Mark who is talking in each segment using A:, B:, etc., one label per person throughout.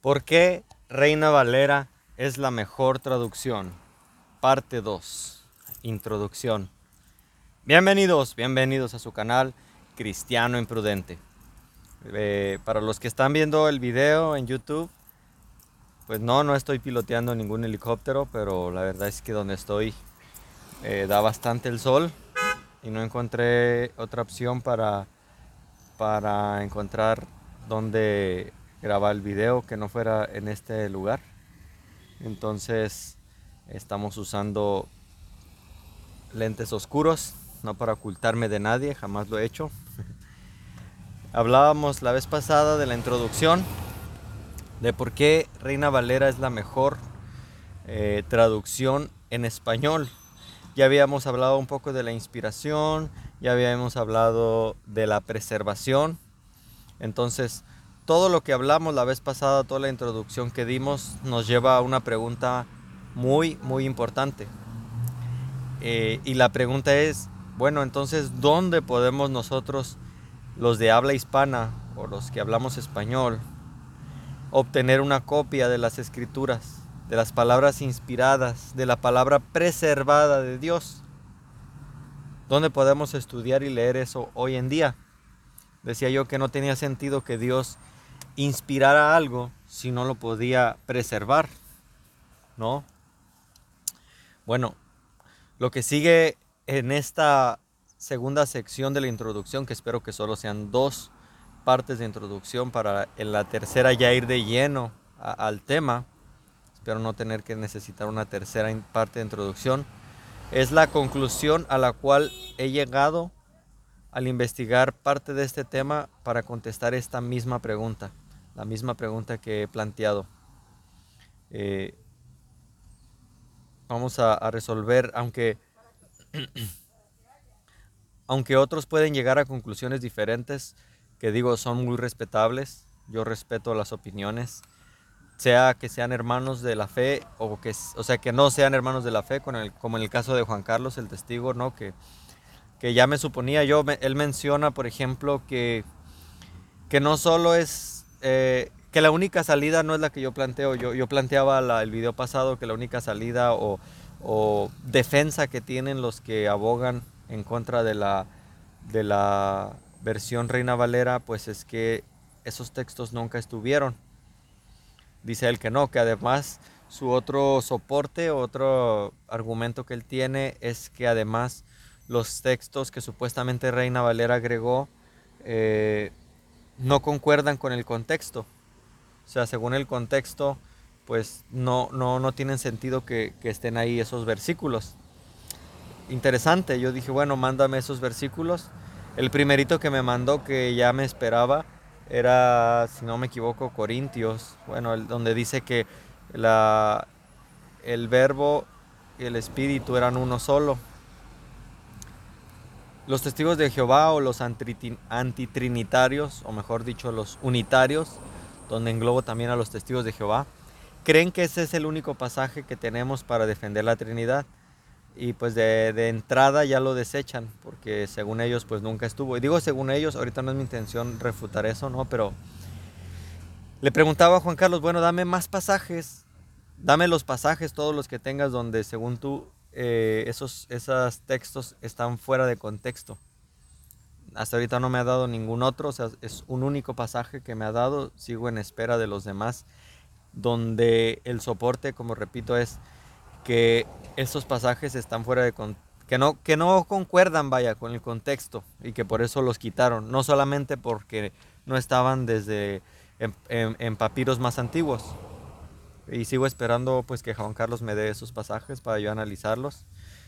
A: ¿Por qué Reina Valera es la mejor traducción? Parte 2. Introducción. Bienvenidos, bienvenidos a su canal Cristiano Imprudente. Eh, para los que están viendo el video en YouTube, pues no, no estoy piloteando ningún helicóptero, pero la verdad es que donde estoy eh, da bastante el sol y no encontré otra opción para, para encontrar donde grabar el video que no fuera en este lugar. Entonces estamos usando lentes oscuros, no para ocultarme de nadie, jamás lo he hecho. Hablábamos la vez pasada de la introducción, de por qué Reina Valera es la mejor eh, traducción en español. Ya habíamos hablado un poco de la inspiración, ya habíamos hablado de la preservación. Entonces, todo lo que hablamos la vez pasada, toda la introducción que dimos, nos lleva a una pregunta muy, muy importante. Eh, y la pregunta es, bueno, entonces, ¿dónde podemos nosotros, los de habla hispana o los que hablamos español, obtener una copia de las escrituras, de las palabras inspiradas, de la palabra preservada de Dios? ¿Dónde podemos estudiar y leer eso hoy en día? Decía yo que no tenía sentido que Dios inspirar a algo si no lo podía preservar, ¿no? Bueno, lo que sigue en esta segunda sección de la introducción, que espero que solo sean dos partes de introducción para en la tercera ya ir de lleno al tema, espero no tener que necesitar una tercera parte de introducción, es la conclusión a la cual he llegado al investigar parte de este tema para contestar esta misma pregunta la misma pregunta que he planteado. Eh, vamos a, resolver, aunque, aunque otros pueden llegar a conclusiones diferentes, que digo son muy respetables, yo respeto las opiniones, sea que sean hermanos de la fe o que, o sea, que no sean hermanos de la fe, con el, como en el caso de Juan Carlos, el testigo, ¿no? Que, que ya me suponía yo, él menciona, por ejemplo, que, que no solo es eh, que la única salida no es la que yo planteo. Yo, yo planteaba el video pasado que la única salida o, defensa que tienen los que abogan en contra de la, de la versión Reina Valera, pues es que esos textos nunca estuvieron. Dice él que no, que además su otro soporte, otro argumento que él tiene es que además los textos que supuestamente Reina Valera agregó eh, no concuerdan con el contexto. O sea, según el contexto, pues no, no, no tienen sentido que, estén ahí esos versículos. Interesante, yo dije, bueno, mándame esos versículos. El primerito que me mandó, que ya me esperaba, era, si no me equivoco, Corintios, bueno, donde dice que la, el verbo y el espíritu eran uno solo. Los testigos de Jehová o los antitrinitarios, o mejor dicho, los unitarios, donde englobo también a los testigos de Jehová, creen que ese es el único pasaje que tenemos para defender la Trinidad. Y pues de, de, entrada ya lo desechan, porque según ellos pues nunca estuvo. Y digo según ellos, ahorita no es mi intención refutar eso, ¿no? Pero le preguntaba a Juan Carlos, bueno, dame más pasajes, dame los pasajes, todos los que tengas donde según tú eh, esos, esos textos están fuera de contexto. Hasta ahorita no me ha dado ningún otro, es un único pasaje que me ha dado, sigo en espera de los demás, donde el soporte, como repito, es que esos pasajes están fuera de que no, que no concuerdan, vaya, con el contexto y que por eso los quitaron, no solamente porque no estaban desde en papiros más antiguos, y sigo esperando pues que Juan Carlos me dé esos pasajes para yo analizarlos.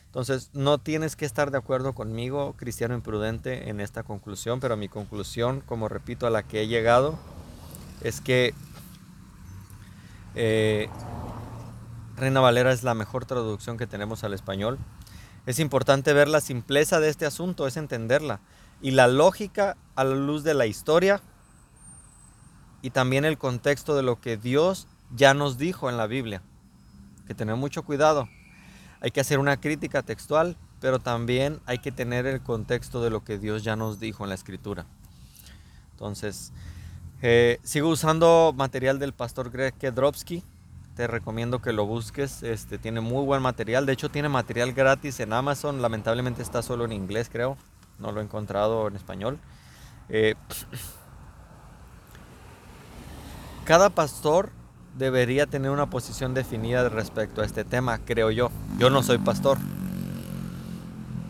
A: Entonces, no tienes que estar de acuerdo conmigo, cristiano imprudente, en esta conclusión, pero mi conclusión, como repito, a la que he llegado, es que eh, Reina Valera es la mejor traducción que tenemos al español. Es importante ver la simpleza de este asunto, es entenderla. Y la lógica a la luz de la historia y también el contexto de lo que Dios ya nos dijo en la Biblia. Que tener mucho cuidado. Hay que hacer una crítica textual, pero también hay que tener el contexto de lo que Dios ya nos dijo en la escritura. Entonces, Eh, sigo usando material del pastor Greg Kedrowski. Te recomiendo que lo busques. Este tiene muy buen material. De hecho, tiene material gratis en Amazon. Lamentablemente está solo en inglés, creo. No lo he encontrado en español. Eh, cada pastor debería tener una posición definida respecto a este tema, creo yo. Yo no soy pastor,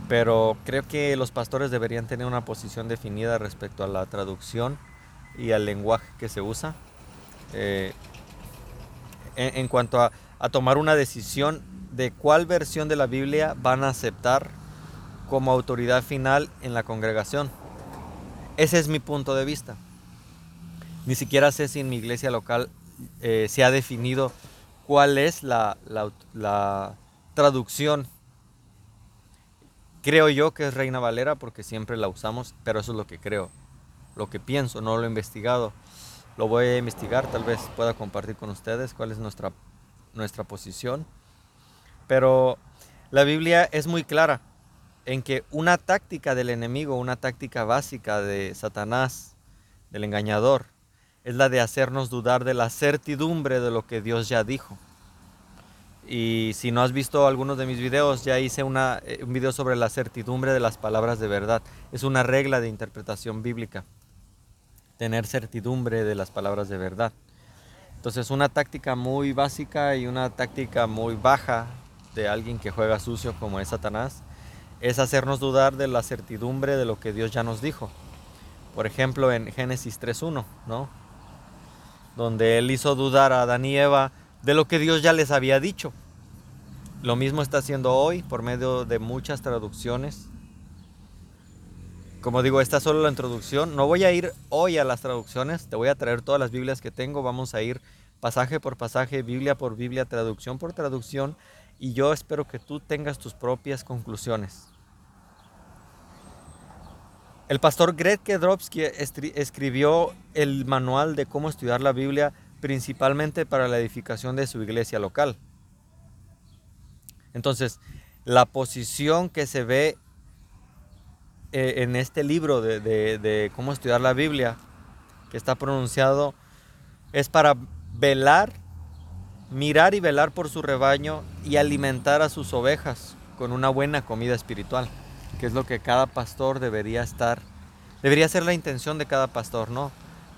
A: pero creo que los pastores deberían tener una posición definida respecto a la traducción y al lenguaje que se usa. Eh, en, cuanto a, a tomar una decisión de cuál versión de la Biblia van a aceptar como autoridad final en la congregación. Ese es mi punto de vista. Ni siquiera sé si en mi iglesia local eh, se ha definido cuál es la, la, traducción. Creo yo que es Reina Valera porque siempre la usamos, pero eso es lo que creo, lo que pienso, no lo he investigado. Lo voy a investigar, tal vez pueda compartir con ustedes cuál es nuestra, nuestra posición. Pero la Biblia es muy clara en que una táctica del enemigo, una táctica básica de Satanás, del engañador, es la de hacernos dudar de la certidumbre de lo que Dios ya dijo. Y si no has visto algunos de mis videos, ya hice una, eh, un video sobre la certidumbre de las palabras de verdad. Es una regla de interpretación bíblica, tener certidumbre de las palabras de verdad. Entonces una táctica muy básica y una táctica muy baja de alguien que juega sucio como es Satanás es hacernos dudar de la certidumbre de lo que Dios ya nos dijo. Por ejemplo, en Génesis 3.1, ¿no? Donde él hizo dudar a Adán y Eva de lo que Dios ya les había dicho. Lo mismo está haciendo hoy por medio de muchas traducciones. Como digo, esta es solo la introducción. No voy a ir hoy a las traducciones, te voy a traer todas las Biblias que tengo. Vamos a ir pasaje por pasaje, Biblia por Biblia, traducción por traducción. Y yo espero que tú tengas tus propias conclusiones. El pastor Greg Kedrowski escribió el manual de cómo estudiar la Biblia principalmente para la edificación de su iglesia local. Entonces, la posición que se ve eh, en este libro de, de cómo estudiar la Biblia, que está pronunciado, es para velar, mirar y velar por su rebaño y alimentar a sus ovejas con una buena comida espiritual que es lo que cada pastor debería estar, debería ser la intención de cada pastor, ¿no?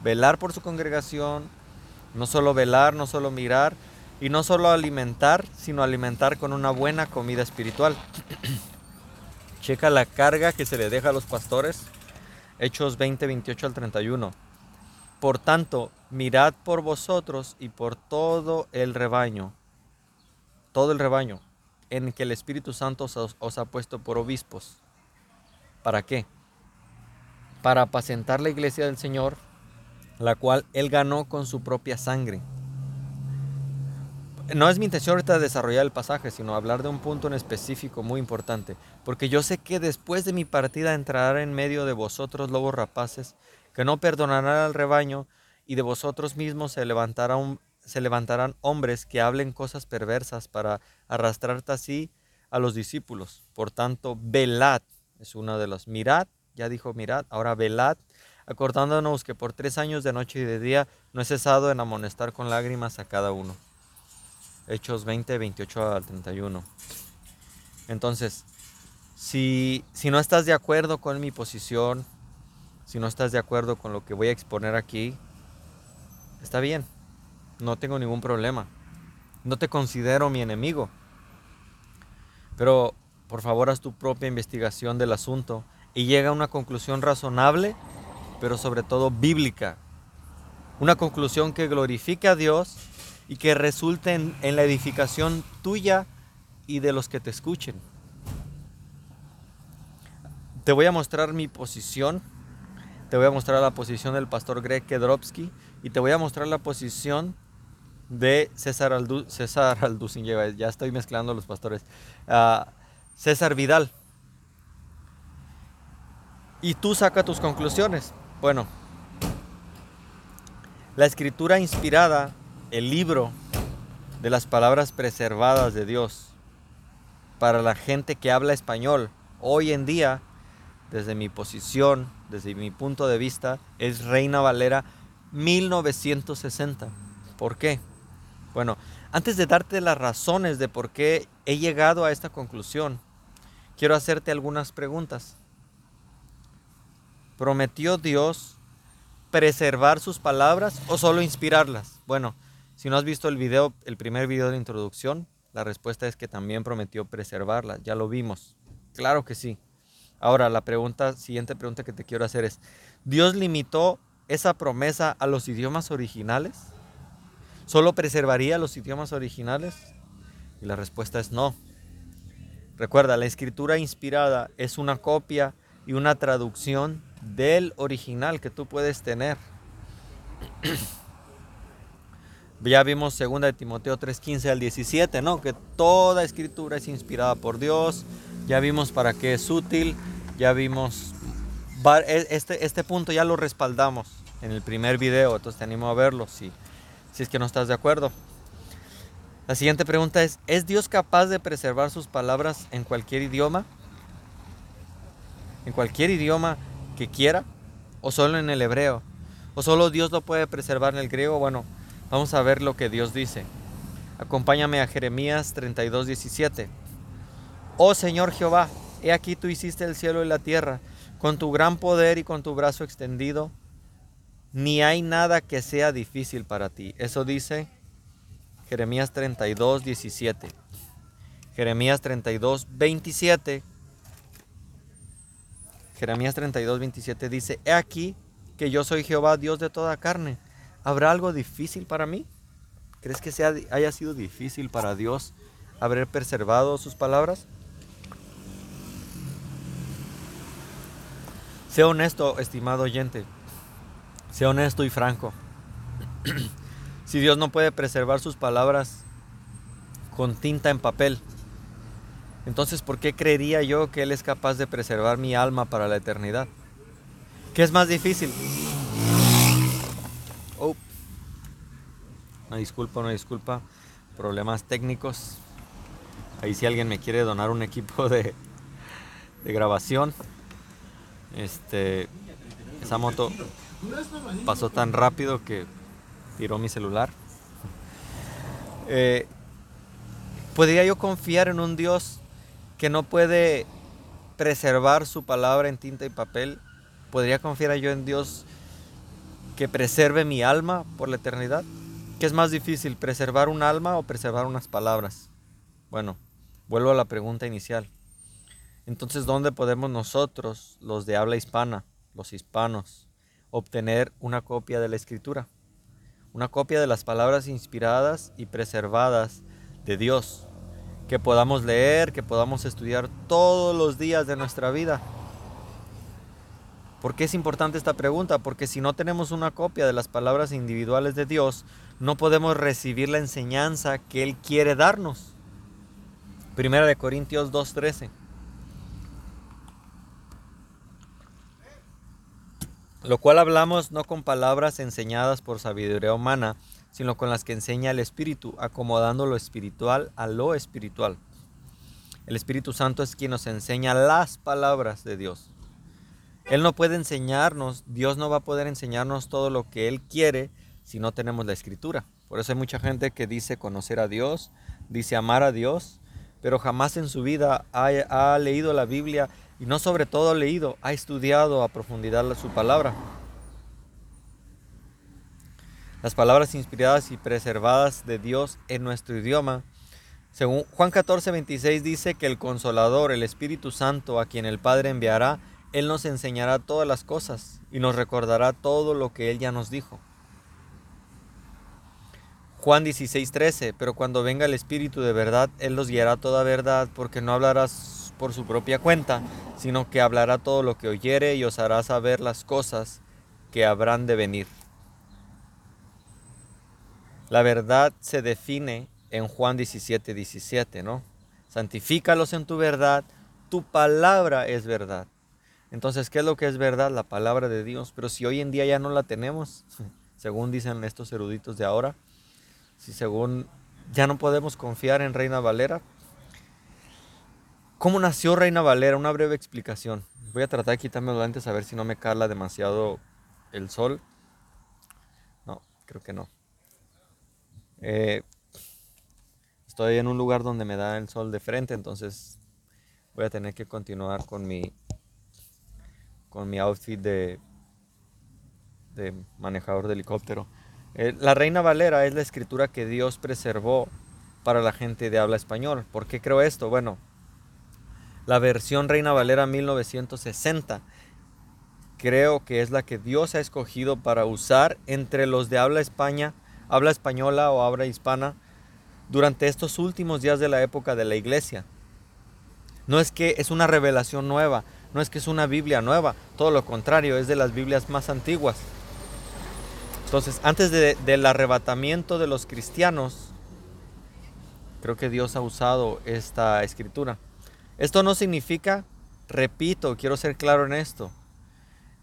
A: Velar por su congregación, no solo velar, no solo mirar, y no solo alimentar, sino alimentar con una buena comida espiritual. Checa la carga que se le deja a los pastores, Hechos 20, 28 al 31. Por tanto, mirad por vosotros y por todo el rebaño, todo el rebaño, en que el Espíritu Santo os, os ha puesto por obispos ¿Para qué? Para apacentar la iglesia del Señor, la cual Él ganó con su propia sangre. No es mi intención ahorita desarrollar el pasaje, sino hablar de un punto en específico muy importante, porque yo sé que después de mi partida entrará en medio de vosotros lobos rapaces, que no perdonarán al rebaño, y de vosotros mismos se se levantarán hombres que hablen cosas perversas para arrastrarte así a los discípulos. Por tanto, velad, es una de las. Mirad, ya dijo mirad, ahora velad, acordándonos que por tres años de noche y de día no he cesado en amonestar con lágrimas a cada uno. Hechos 20, 28 al 31. Entonces, si, si no estás de acuerdo con mi posición, si no estás de acuerdo con lo que voy a exponer aquí, está bien, no tengo ningún problema. No te considero mi enemigo. Pero por favor, haz tu propia investigación del asunto y llega a una conclusión razonable, pero sobre todo bíblica. Una conclusión que glorifique a Dios y que resulte en, la edificación tuya y de los que te escuchen. Te voy a mostrar mi posición, te voy a mostrar la posición del pastor Greg Kedrowski y te voy a mostrar la posición de César, Aldu, César ya estoy mezclando los pastores. Uh, César Vidal. Y tú saca tus conclusiones. Bueno, la escritura inspirada, el libro de las palabras preservadas de Dios para la gente que habla español hoy en día, desde mi posición, desde mi punto de vista, es Reina Valera 1960. ¿Por qué? Bueno, antes de darte las razones de por qué he llegado a esta conclusión, quiero hacerte algunas preguntas. ¿Prometió Dios preservar sus palabras o solo inspirarlas? Bueno, si no has visto el video, el primer video de introducción, la respuesta es que también prometió preservarlas. Ya lo vimos. Claro que sí. Ahora, la siguiente pregunta que te quiero hacer es, ¿Dios limitó esa promesa a los idiomas originales? ¿Solo preservaría los idiomas originales? Y la respuesta es no. Recuerda, la escritura inspirada es una copia y una traducción del original que tú puedes tener. ya vimos 2 de Timoteo 3:15 al 17, ¿no? Que toda escritura es inspirada por Dios. Ya vimos para qué es útil. Ya vimos e, este, este punto ya lo respaldamos en el primer video, entonces te animo a verlo si, si es que no estás de acuerdo. La siguiente pregunta es, ¿es Dios capaz de preservar sus palabras en cualquier idioma? ¿En cualquier idioma que quiera? ¿O solo en el hebreo? ¿O solo Dios lo puede preservar en el griego? Bueno, vamos a ver lo que Dios dice. Acompáñame a Jeremías 32, 17. Oh Señor Jehová, he aquí tú hiciste el cielo y la tierra, con tu gran poder y con tu brazo extendido. Ni hay nada que sea difícil para ti. Eso dice Jeremías 32, 17. Jeremías 32, 27. Jeremías 32, 27 dice, He aquí que yo soy Jehová, Dios de toda carne. ¿Habrá algo difícil para mí? ¿Crees que sea, haya sido difícil para Dios haber preservado sus palabras? Sea honesto, estimado oyente. Sea honesto y franco. Si Dios no puede preservar sus palabras con tinta en papel, entonces ¿por qué creería yo que Él es capaz de preservar mi alma para la eternidad? ¿Qué es más difícil? Oh. Una disculpa, una disculpa. Problemas técnicos. Ahí si alguien me quiere donar un equipo de, de grabación. Este, esa moto pasó tan rápido que tiró mi celular. Eh, ¿Podría yo confiar en un Dios que no puede preservar su palabra en tinta y papel? ¿Podría confiar yo en Dios que preserve mi alma por la eternidad? ¿Qué es más difícil, preservar un alma o preservar unas palabras? Bueno, vuelvo a la pregunta inicial. Entonces, ¿dónde podemos nosotros, los de habla hispana, los hispanos, obtener una copia de la escritura? Una copia de las palabras inspiradas y preservadas de Dios, que podamos leer, que podamos estudiar todos los días de nuestra vida. ¿Por qué es importante esta pregunta? Porque si no tenemos una copia de las palabras individuales de Dios, no podemos recibir la enseñanza que Él quiere darnos. Primera de Corintios 2.13. lo cual hablamos no con palabras enseñadas por sabiduría humana, sino con las que enseña el Espíritu, acomodando lo espiritual a lo espiritual. El Espíritu Santo es quien nos enseña las palabras de Dios. Él no puede enseñarnos, Dios no va a poder enseñarnos todo lo que Él quiere si no tenemos la escritura. Por eso hay mucha gente que dice conocer a Dios, dice amar a Dios, pero jamás en su vida ha, ha leído la Biblia y no sobre todo ha leído, ha estudiado a profundidad su palabra. Las palabras inspiradas y preservadas de Dios en nuestro idioma. Según Juan 14, 26 dice que el consolador, el Espíritu Santo, a quien el Padre enviará, Él nos enseñará todas las cosas y nos recordará todo lo que Él ya nos dijo. Juan 16, 13, pero cuando venga el Espíritu de verdad, Él los guiará toda verdad, porque no hablarás por su propia cuenta, sino que hablará todo lo que oyere y os hará saber las cosas que habrán de venir. La verdad se define en Juan 17, 17, ¿no? Santifícalos en tu verdad, tu palabra es verdad. Entonces, ¿qué es lo que es verdad? La palabra de Dios. Pero si hoy en día ya no la tenemos, según dicen estos eruditos de ahora, si según ya no podemos confiar en Reina Valera, ¿Cómo nació Reina Valera? Una breve explicación. Voy a tratar de quitarme los lentes a ver si no me cala demasiado el sol. creo que no. Eh, estoy en un lugar donde me da el sol de frente, entonces voy a tener que continuar con mi con mi outfit de, de manejador de helicóptero. Eh, la Reina Valera es la escritura que Dios preservó para la gente de habla español. ¿Por qué creo esto? Bueno, la versión Reina Valera 1960 creo que es la que Dios ha escogido para usar entre los de habla España, habla española o habla hispana durante estos últimos días de la época de la iglesia. No es que es una revelación nueva, no es que es una Biblia nueva, todo lo contrario, es de las Biblias más antiguas. Entonces, antes del arrebatamiento de los cristianos, creo que Dios ha usado esta escritura. Esto no significa, repito, quiero ser claro en esto,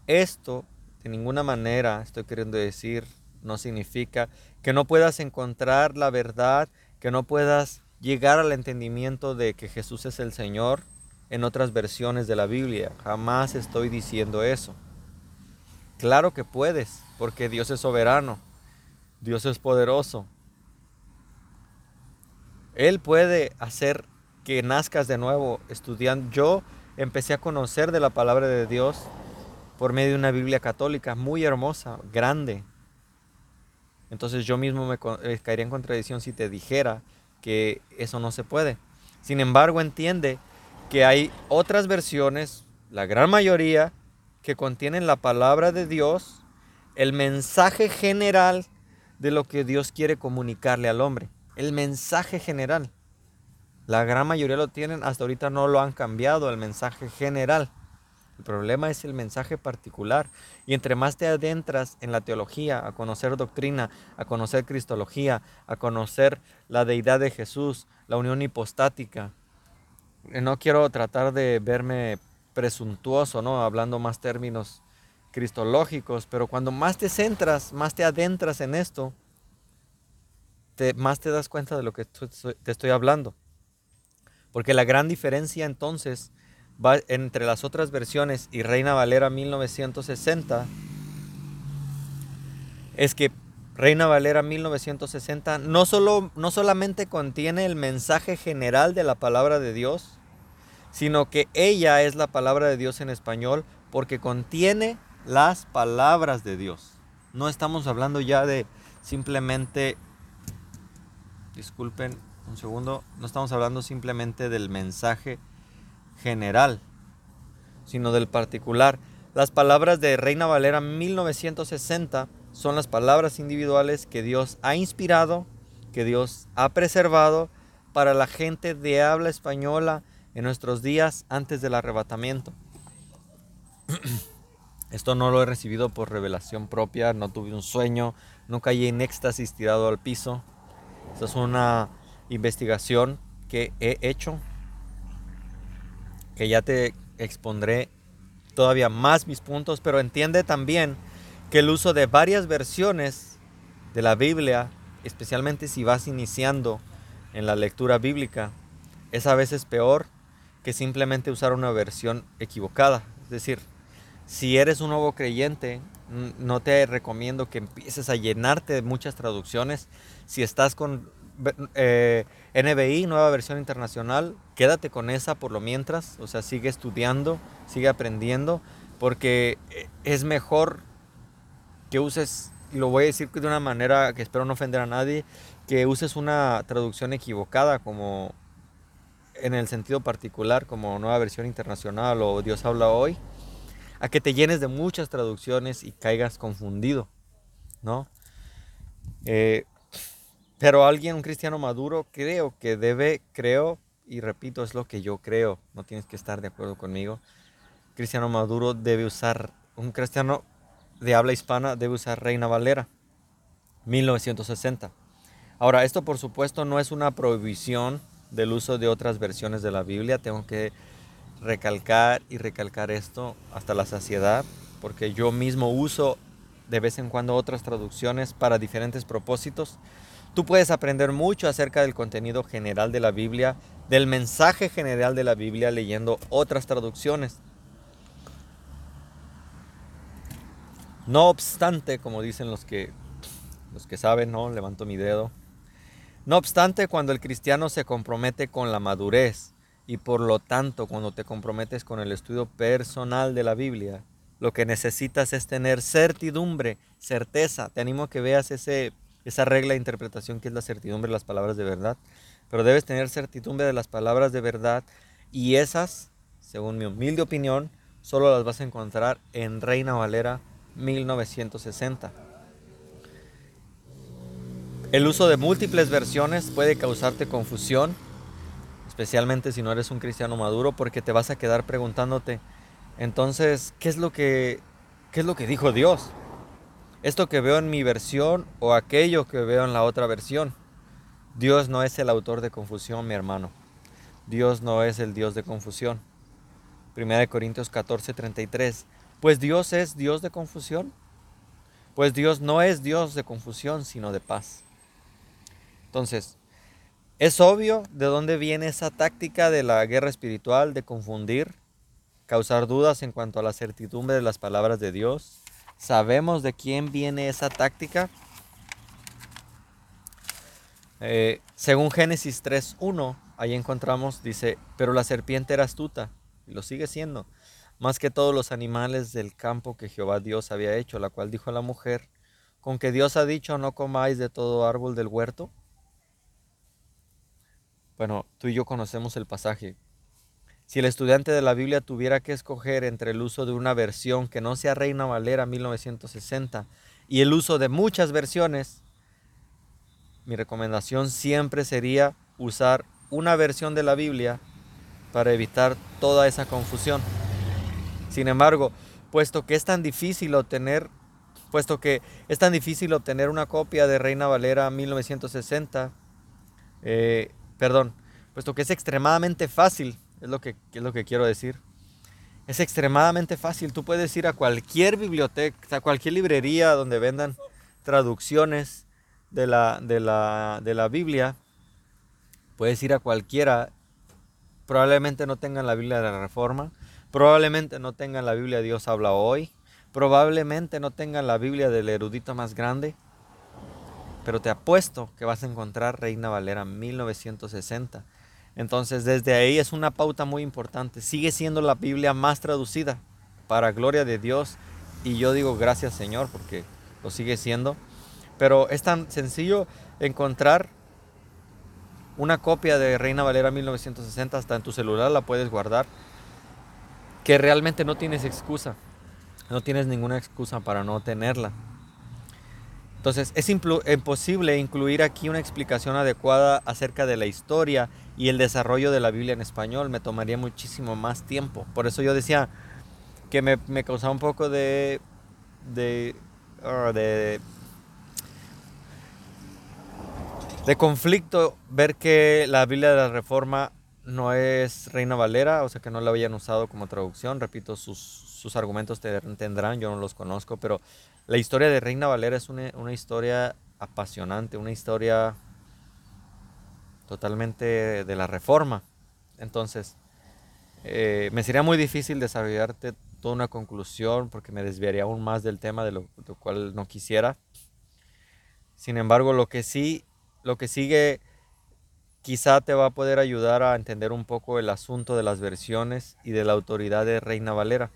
A: esto de ninguna manera estoy queriendo decir, no significa que no puedas encontrar la verdad, que no puedas llegar al entendimiento de que Jesús es el Señor en otras versiones de la Biblia. Jamás estoy diciendo eso. Claro que puedes, porque Dios es soberano, Dios es poderoso. Él puede hacer que nazcas de nuevo estudiando. Yo empecé a conocer de la palabra de Dios por medio de una Biblia católica muy hermosa, grande. Entonces yo mismo me eh, caería en contradicción si te dijera que eso no se puede. Sin embargo, entiende que hay otras versiones, la gran mayoría, que contienen la palabra de Dios, el mensaje general de lo que Dios quiere comunicarle al hombre. El mensaje general. La gran mayoría lo tienen, hasta ahorita no lo han cambiado, el mensaje general. El problema es el mensaje particular. Y entre más te adentras en la teología, a conocer doctrina, a conocer cristología, a conocer la deidad de Jesús, la unión hipostática. Eh, no quiero tratar de verme presuntuoso, ¿no? Hablando más términos cristológicos, pero cuando más te centras, más te adentras en esto, más te das cuenta de lo que te estoy hablando. Porque la gran diferencia entonces entre las otras versiones y Reina Valera 1960 es que Reina Valera 1960 no, solo, no solamente contiene el mensaje general de la palabra de Dios, sino que ella es la palabra de Dios en español porque contiene las palabras de Dios. No estamos hablando ya de simplemente, disculpen, un segundo, no estamos hablando simplemente del mensaje general, sino del particular. Las palabras de Reina Valera 1960 son las palabras individuales que Dios ha inspirado, que Dios ha preservado para la gente de habla española en nuestros días antes del arrebatamiento. Esto no lo he recibido por revelación propia, no tuve un sueño, no caí en éxtasis tirado al piso. Esto es una investigación que he hecho, que ya te expondré todavía más mis puntos, pero entiende también que el uso de varias versiones de la Biblia, especialmente si vas iniciando en la lectura bíblica, es a veces peor que simplemente usar una versión equivocada. Es decir, si eres un nuevo creyente, no te recomiendo que empieces a llenarte de muchas traducciones. Si estás con eh, NBI, nueva versión internacional, quédate con esa por lo mientras, o sea, sigue estudiando, sigue aprendiendo, porque eh, es mejor que uses, lo voy a decir de una manera que espero no ofender a nadie, que uses una traducción equivocada como en el sentido particular, como nueva versión internacional o Dios habla hoy, a que te llenes de muchas traducciones y caigas confundido, ¿no? Eh, pero alguien, un cristiano maduro, creo que debe, creo, y repito, es lo que yo creo, no tienes que estar de acuerdo conmigo. Cristiano maduro debe usar, un cristiano de habla hispana debe usar Reina Valera, 1960. Ahora, esto por supuesto no es una prohibición del uso de otras versiones de la Biblia, tengo que recalcar y recalcar esto hasta la saciedad, porque yo mismo uso de vez en cuando otras traducciones para diferentes propósitos. Tú puedes aprender mucho acerca del contenido general de la Biblia, del mensaje general de la Biblia leyendo otras traducciones. No obstante, como dicen los que los que saben, ¿no? Levanto mi dedo. No obstante, cuando el cristiano se compromete con la madurez y por lo tanto cuando te comprometes con el estudio personal de la Biblia, lo que necesitas es tener certidumbre, certeza. Te animo a que veas ese, esa regla de interpretación que es la certidumbre de las palabras de verdad. Pero debes tener certidumbre de las palabras de verdad y esas, según mi humilde opinión, solo las vas a encontrar en Reina Valera 1960. El uso de múltiples versiones puede causarte confusión, especialmente si no eres un cristiano maduro, porque te vas a quedar preguntándote, entonces, ¿qué es lo que, qué es lo que dijo Dios? ¿Esto que veo en mi versión o aquello que veo en la otra versión? Dios no es el autor de confusión, mi hermano. Dios no es el Dios de confusión. Primera de Corintios 14, 33. Pues Dios es Dios de confusión. Pues Dios no es Dios de confusión, sino de paz. Entonces, es obvio de dónde viene esa táctica de la guerra espiritual de confundir, causar dudas en cuanto a la certidumbre de las palabras de Dios. Sabemos de quién viene esa táctica. Eh, según Génesis 3.1, ahí encontramos, dice, pero la serpiente era astuta, y lo sigue siendo, más que todos los animales del campo que Jehová Dios había hecho, la cual dijo a la mujer, con que Dios ha dicho, no comáis de todo árbol del huerto. Bueno, tú y yo conocemos el pasaje. Si el estudiante de la Biblia tuviera que escoger entre el uso de una versión que no sea Reina Valera 1960 y el uso de muchas versiones, mi recomendación siempre sería usar una versión de la Biblia para evitar toda esa confusión. Sin embargo, puesto que es tan difícil obtener, puesto que es tan difícil obtener una copia de Reina Valera 1960, eh, perdón, puesto que es extremadamente fácil, es lo que, es lo que quiero decir. Es extremadamente fácil. Tú puedes ir a cualquier biblioteca, a cualquier librería donde vendan traducciones de la, de la, de la Biblia. Puedes ir a cualquiera. Probablemente no tengan la Biblia de la Reforma. Probablemente no tengan la Biblia Dios habla hoy. Probablemente no tengan la Biblia del erudito más grande. Pero te apuesto que vas a encontrar Reina Valera 1960. Entonces desde ahí es una pauta muy importante. Sigue siendo la Biblia más traducida para gloria de Dios. Y yo digo gracias Señor porque lo sigue siendo. Pero es tan sencillo encontrar una copia de Reina Valera 1960 hasta en tu celular la puedes guardar. Que realmente no tienes excusa. No tienes ninguna excusa para no tenerla. Entonces es imposible incluir aquí una explicación adecuada acerca de la historia y el desarrollo de la Biblia en español. Me tomaría muchísimo más tiempo. Por eso yo decía que me, causaba un poco de, uh, de, de conflicto ver que la Biblia de la Reforma no es Reina Valera, o sea que no la habían usado como traducción. Repito, sus, sus argumentos tendrán, yo no los conozco, pero la historia de Reina Valera es una, historia apasionante, una historia totalmente de la reforma. Entonces, eh, me sería muy difícil desarrollarte toda una conclusión porque me desviaría aún más del tema de lo, cual no quisiera. Sin embargo, lo que sí, lo que sigue quizá te va a poder ayudar a entender un poco el asunto de las versiones y de la autoridad de Reina Valera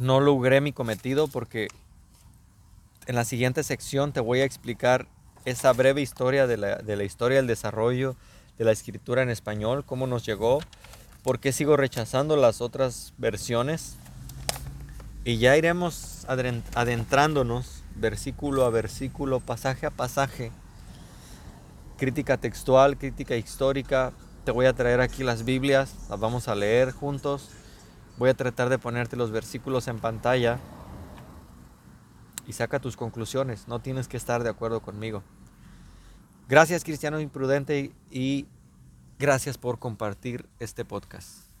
A: no logré mi cometido porque en la siguiente sección te voy a explicar esa breve historia de la, historia del desarrollo de la escritura en español, cómo nos llegó, por qué sigo rechazando las otras versiones. Y ya iremos adentrándonos versículo a versículo, pasaje a pasaje, crítica textual, crítica histórica. Te voy a traer aquí las Biblias, las vamos a leer juntos Voy a tratar de ponerte los versículos en pantalla y saca tus conclusiones. No tienes que estar de acuerdo conmigo. Gracias Cristiano Imprudente y gracias por compartir este podcast.